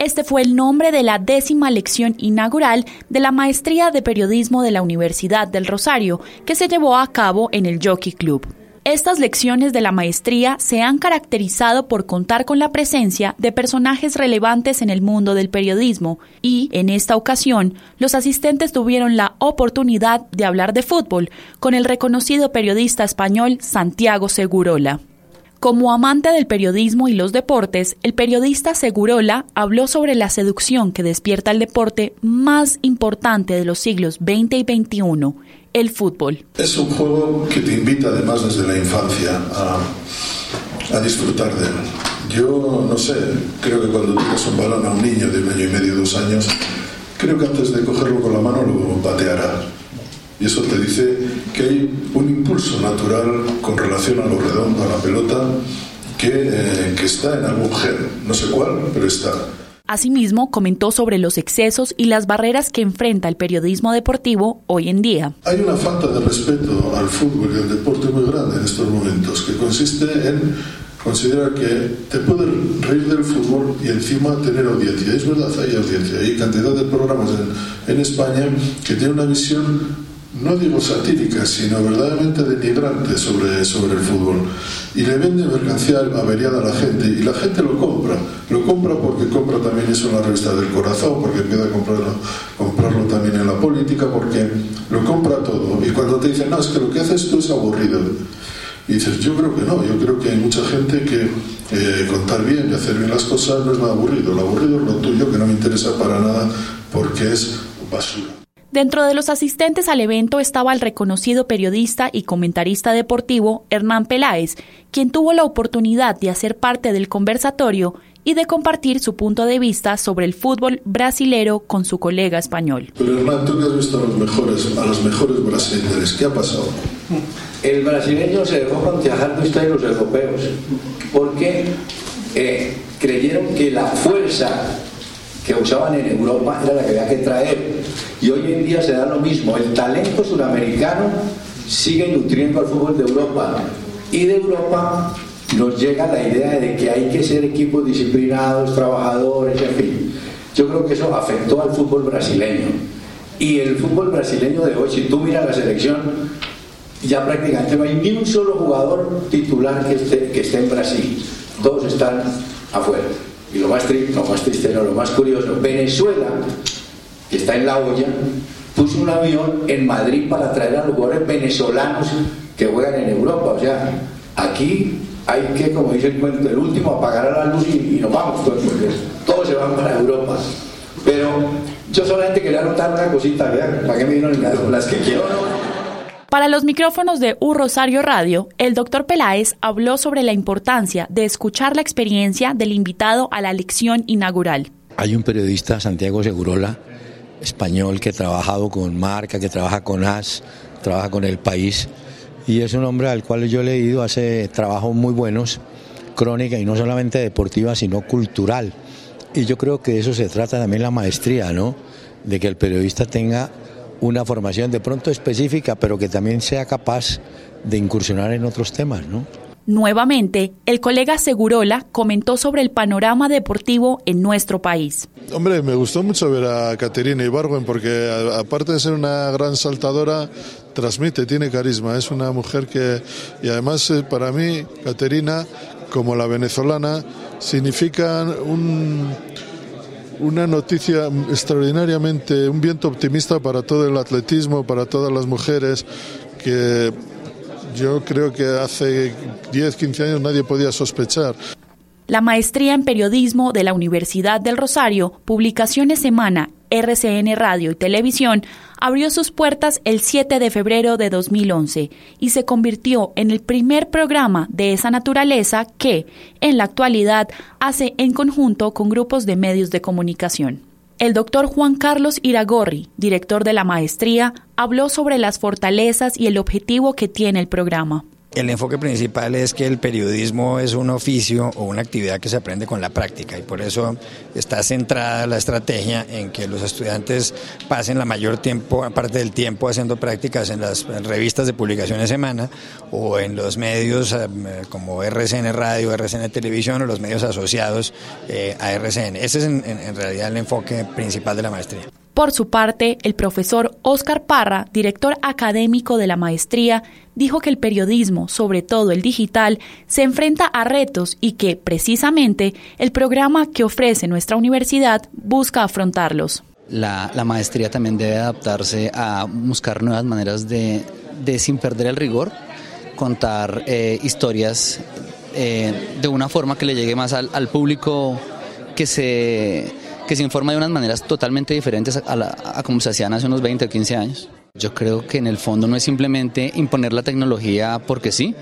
Este fue el nombre de la décima lección inaugural de la Maestría de Periodismo de la Universidad del Rosario, que se llevó a cabo en el Jockey Club. Estas lecciones de la maestría se han caracterizado por contar con la presencia de personajes relevantes en el mundo del periodismo y, en esta ocasión, los asistentes tuvieron la oportunidad de hablar de fútbol con el reconocido periodista español Santiago Segurola. Como amante del periodismo y los deportes, el periodista Segurola habló sobre la seducción que despierta el deporte más importante de los siglos XX y XXI, el fútbol. Es un juego que te invita además desde la infancia a, disfrutar de él. Yo no sé, creo que cuando tiras un balón a un niño de un año y medio, dos años, creo que antes de cogerlo con la mano lo pateará. Y eso te dice que hay un impulso natural con relación a lo redondo, a la pelota, que, eh, que está en algún gen. No sé cuál, pero está. Asimismo, comentó sobre los excesos y las barreras que enfrenta el periodismo deportivo hoy en día. Hay una falta de respeto al fútbol y al deporte muy grande en estos momentos, que consiste en considerar que te puedes reír del fútbol y encima tener audiencia. Es verdad, hay audiencia. Hay cantidad de programas en, en España que tienen una visión no digo satírica, sino verdaderamente denigrante sobre, sobre el fútbol. Y le vende mercancía averiada a la gente y la gente lo compra. Lo compra porque compra también eso en la revista del corazón, porque empieza a comprarlo, comprarlo también en la política, porque lo compra todo. Y cuando te dicen, no, es que lo que haces tú es aburrido. Y dices, yo creo que no, yo creo que hay mucha gente que eh, contar bien y hacer bien las cosas no es nada aburrido. Lo aburrido es lo tuyo, que no me interesa para nada porque es basura. Dentro de los asistentes al evento estaba el reconocido periodista y comentarista deportivo Hernán Peláez, quien tuvo la oportunidad de hacer parte del conversatorio y de compartir su punto de vista sobre el fútbol brasilero con su colega español. Pero Hernán, tú que has visto a los mejores, a los mejores brasileños, ¿qué ha pasado? El brasileño se dejó contagiar de los europeos porque eh, creyeron que la fuerza que usaban en Europa era la que había que traer. Y hoy en día se da lo mismo. El talento sudamericano sigue nutriendo al fútbol de Europa. Y de Europa nos llega la idea de que hay que ser equipos disciplinados, trabajadores, en fin. Yo creo que eso afectó al fútbol brasileño. Y el fútbol brasileño de hoy, si tú miras la selección, ya prácticamente no hay ni un solo jugador titular que esté, que esté en Brasil. Todos están afuera. Y lo más, triste, lo más triste, no, lo más curioso, Venezuela, que está en la olla, puso un avión en Madrid para traer a los jugadores venezolanos que juegan en Europa. O sea, aquí hay que, como dice el cuento, el último apagar a la luz y, nos vamos, pues, porque todos se van para Europa. Pero yo solamente quería anotar una cosita, vean, para que me dieron las que quiero. Para los micrófonos de U Rosario Radio, el doctor Peláez habló sobre la importancia de escuchar la experiencia del invitado a la lección inaugural. Hay un periodista, Santiago Segurola, español, que ha trabajado con Marca, que trabaja con AS, trabaja con El País, y es un hombre al cual yo he leído, hace trabajos muy buenos, crónica, y no solamente deportiva, sino cultural. Y yo creo que de eso se trata también la maestría, ¿no? De que el periodista tenga una formación de pronto específica, pero que también sea capaz de incursionar en otros temas, ¿no? Nuevamente, el colega Segurola comentó sobre el panorama deportivo en nuestro país. Hombre, me gustó mucho ver a Caterina Ibargüen porque aparte de ser una gran saltadora, transmite, tiene carisma, es una mujer que, y además eh, para mí, Caterina, como la venezolana, significan un una noticia extraordinariamente, un viento optimista para todo el atletismo, para todas las mujeres, que yo creo que hace 10, 15 años nadie podía sospechar. La maestría en periodismo de la Universidad del Rosario, Publicaciones Semana, RCN Radio y Televisión, abrió sus puertas el 7 de febrero de 2011 y se convirtió en el primer programa de esa naturaleza que, en la actualidad, hace en conjunto con grupos de medios de comunicación. El doctor Juan Carlos Iragorri, director de la maestría, habló sobre las fortalezas y el objetivo que tiene el programa. El enfoque principal es que el periodismo es un oficio o una actividad que se aprende con la práctica y por eso está centrada la estrategia en que los estudiantes pasen la mayor tiempo, aparte del tiempo, haciendo prácticas en las revistas de publicaciones semana o en los medios eh, como RCN Radio, RCN Televisión o los medios asociados eh, a RCN. Ese es en realidad el enfoque principal de la maestría. Por su parte, el profesor Oscar Parra, director académico de la maestría, dijo que el periodismo, sobre todo el digital, se enfrenta a retos y que, precisamente, el programa que ofrece nuestra universidad busca afrontarlos. La, maestría también debe adaptarse a buscar nuevas maneras de, sin perder el rigor, contar eh, historias eh, de una forma que le llegue más al público que se que se informa de unas maneras totalmente diferentes a, como se hacían hace unos 20 o 15 años. Yo creo que en el fondo no es simplemente imponer la tecnología porque sí,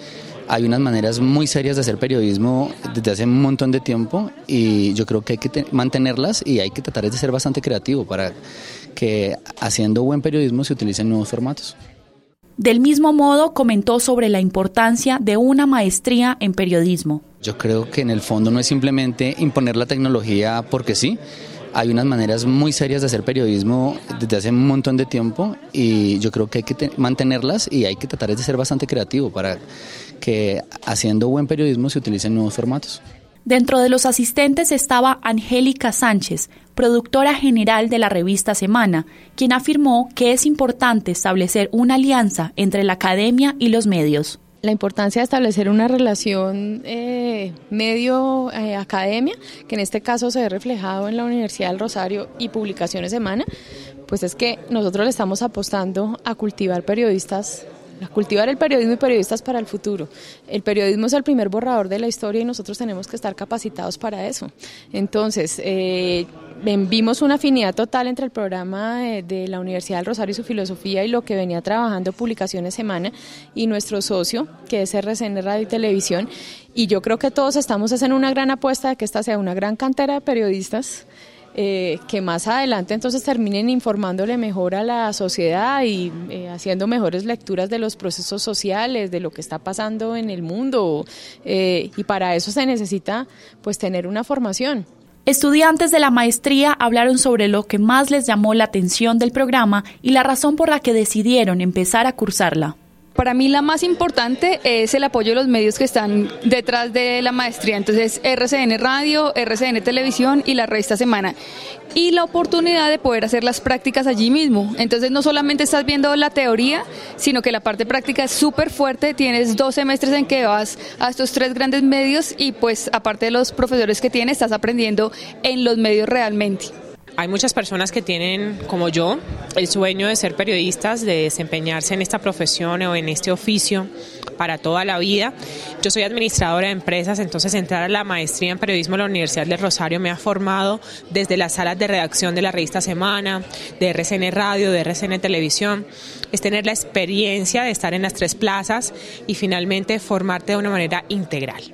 hay unas maneras muy serias de hacer periodismo desde hace un montón de tiempo y yo creo que hay que mantenerlas y hay que tratar de ser bastante creativo para que haciendo buen periodismo se utilicen nuevos formatos. Del mismo modo, comentó sobre la importancia de una maestría en periodismo. Yo creo que en el fondo no es simplemente imponer la tecnología porque sí, hay unas maneras muy serias de hacer periodismo desde hace un montón de tiempo y yo creo que hay que mantenerlas y hay que tratar de ser bastante creativo para que haciendo buen periodismo se utilicen nuevos formatos. Dentro de los asistentes estaba Angélica Sánchez, productora general de la revista Semana, quien afirmó que es importante establecer una alianza entre la academia y los medios la importancia de establecer una relación eh, medio-academia, eh, que en este caso se ve reflejado en la Universidad del Rosario y Publicaciones Semana, pues es que nosotros le estamos apostando a cultivar periodistas cultivar el periodismo y periodistas para el futuro. El periodismo es el primer borrador de la historia y nosotros tenemos que estar capacitados para eso. Entonces, eh, vimos una afinidad total entre el programa de, la Universidad del Rosario y su filosofía y lo que venía trabajando Publicaciones Semana y nuestro socio, que es RCN Radio y Televisión. Y yo creo que todos estamos haciendo una gran apuesta de que esta sea una gran cantera de periodistas. Eh, que más adelante entonces terminen informándole mejor a la sociedad y eh, haciendo mejores lecturas de los procesos sociales, de lo que está pasando en el mundo. Eh, y para eso se necesita pues tener una formación. Estudiantes de la maestría hablaron sobre lo que más les llamó la atención del programa y la razón por la que decidieron empezar a cursarla. Para mí la más importante es el apoyo de los medios que están detrás de la maestría. Entonces, RCN Radio, RCN Televisión y la revista Semana. Y la oportunidad de poder hacer las prácticas allí mismo. Entonces, no solamente estás viendo la teoría, sino que la parte práctica es súper fuerte. Tienes dos semestres en que vas a estos tres grandes medios y pues aparte de los profesores que tienes, estás aprendiendo en los medios realmente. Hay muchas personas que tienen, como yo, el sueño de ser periodistas, de desempeñarse en esta profesión o en este oficio para toda la vida. Yo soy administradora de empresas, entonces entrar a la maestría en periodismo en la Universidad de Rosario me ha formado desde las salas de redacción de la revista Semana, de RCN Radio, de RCN Televisión. Es tener la experiencia de estar en las tres plazas y finalmente formarte de una manera integral.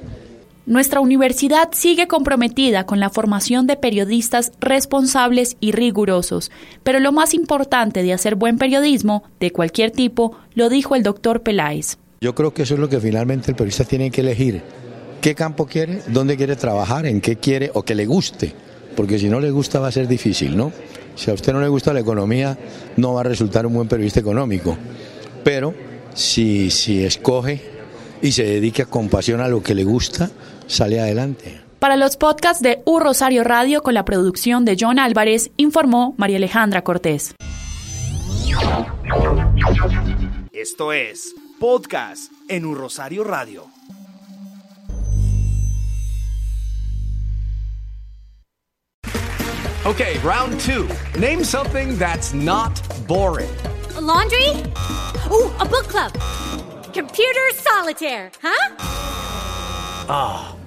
Nuestra universidad sigue comprometida con la formación de periodistas responsables y rigurosos, pero lo más importante de hacer buen periodismo, de cualquier tipo, lo dijo el doctor Peláez. Yo creo que eso es lo que finalmente el periodista tiene que elegir. ¿Qué campo quiere? ¿Dónde quiere trabajar? ¿En qué quiere? O que le guste. Porque si no le gusta va a ser difícil, ¿no? Si a usted no le gusta la economía, no va a resultar un buen periodista económico. Pero si, si escoge y se dedica con pasión a lo que le gusta, sale adelante. Para los podcasts de U Rosario Radio con la producción de John Álvarez, informó María Alejandra Cortés. Esto es Podcast en U Rosario Radio. Okay, round two. Name something that's not boring. A laundry? Ooh, a book club. Computer solitaire, huh? Ah, oh,